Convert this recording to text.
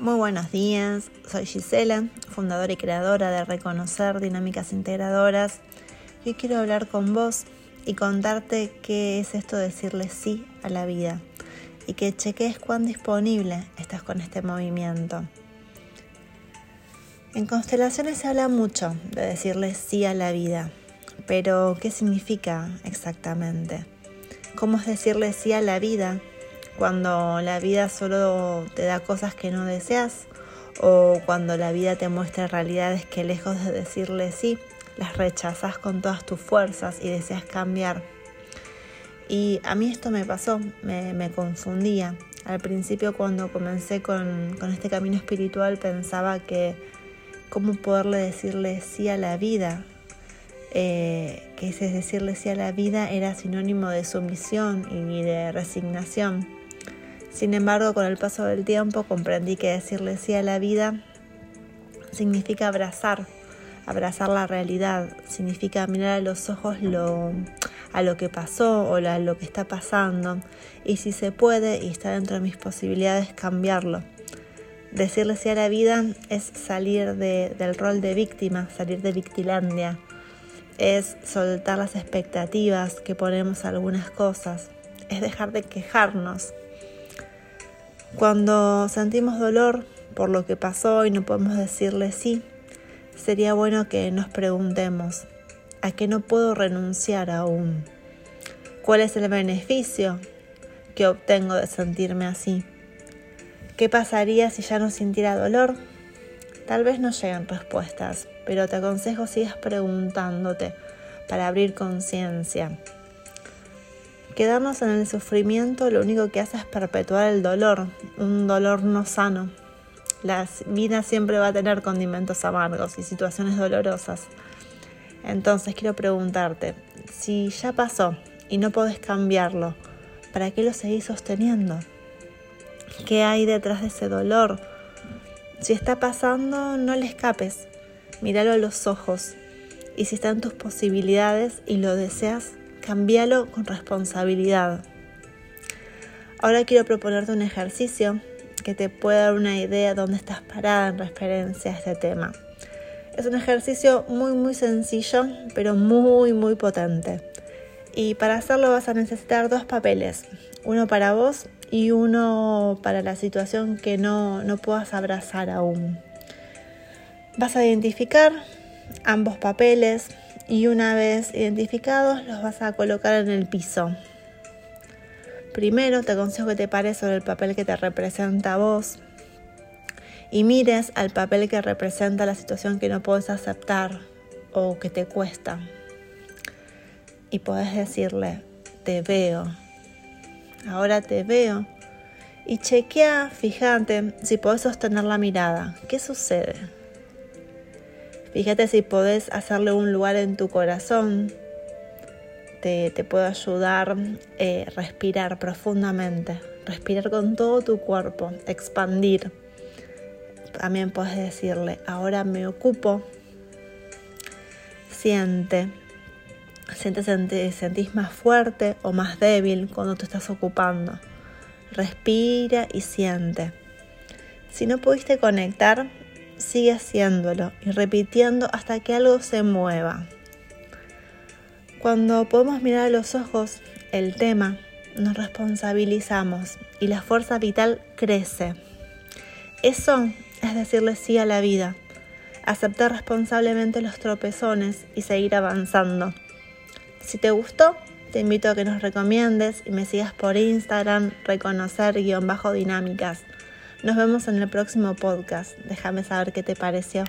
Muy buenos días, soy Gisela, fundadora y creadora de Reconocer Dinámicas Integradoras. Hoy quiero hablar con vos y contarte qué es esto de decirle sí a la vida y que cheques cuán disponible estás con este movimiento. En constelaciones se habla mucho de decirle sí a la vida, pero ¿qué significa exactamente? ¿Cómo es decirle sí a la vida cuando la vida solo te da cosas que no deseas o cuando la vida te muestra realidades que lejos de decirle sí, las rechazas con todas tus fuerzas y deseas cambiar. Y a mí esto me pasó, me, confundía. Al principio cuando comencé con, este camino espiritual pensaba que cómo poderle decirle sí a la vida, eh, que ese decirle sí a la vida era sinónimo de sumisión y de resignación. Sin embargo, con el paso del tiempo comprendí que decirle sí a la vida significa abrazar, abrazar la realidad, significa mirar a los ojos lo, a lo que pasó o a lo que está pasando. Y si se puede y está dentro de mis posibilidades cambiarlo. Decirle sí a la vida es salir del rol de víctima, salir de victilandia, es soltar las expectativas que ponemos a algunas cosas, es dejar de quejarnos, cuando sentimos dolor por lo que pasó y no podemos decirle sí, sería bueno que nos preguntemos, ¿a qué no puedo renunciar aún? ¿Cuál es el beneficio que obtengo de sentirme así? ¿Qué pasaría si ya no sintiera dolor? Tal vez no lleguen respuestas, pero te aconsejo sigas preguntándote para abrir conciencia. Quedarnos en el sufrimiento lo único que hace es perpetuar el dolor, un dolor no sano. La vida siempre va a tener condimentos amargos y situaciones dolorosas. Entonces quiero preguntarte, si ya pasó y no podés cambiarlo, ¿para qué lo seguís sosteniendo? ¿Qué hay detrás de ese dolor? Si está pasando, no le escapes, míralo a los ojos y si están tus posibilidades y lo deseas, Cámbialo con responsabilidad. Ahora quiero proponerte un ejercicio que te pueda dar una idea de dónde estás parada en referencia a este tema. Es un ejercicio muy muy sencillo, pero muy muy potente. Y para hacerlo vas a necesitar dos papeles, uno para vos y uno para la situación que no, no puedas abrazar aún. Vas a identificar ambos papeles, y una vez identificados los vas a colocar en el piso. Primero te aconsejo que te pares sobre el papel que te representa a vos y mires al papel que representa la situación que no puedes aceptar o que te cuesta. Y puedes decirle, te veo, ahora te veo. Y chequea, fíjate si puedes sostener la mirada. ¿Qué sucede? Fíjate si podés hacerle un lugar en tu corazón. Te, te puedo ayudar a eh, respirar profundamente, respirar con todo tu cuerpo, expandir. También puedes decirle, ahora me ocupo. Siente. Siente, siente, sentís más fuerte o más débil cuando te estás ocupando. Respira y siente. Si no pudiste conectar, sigue haciéndolo y repitiendo hasta que algo se mueva. Cuando podemos mirar a los ojos el tema, nos responsabilizamos y la fuerza vital crece. Eso es decirle sí a la vida, aceptar responsablemente los tropezones y seguir avanzando. Si te gustó, te invito a que nos recomiendes y me sigas por Instagram, reconocer-dinámicas. Nos vemos en el próximo podcast. Déjame saber qué te pareció.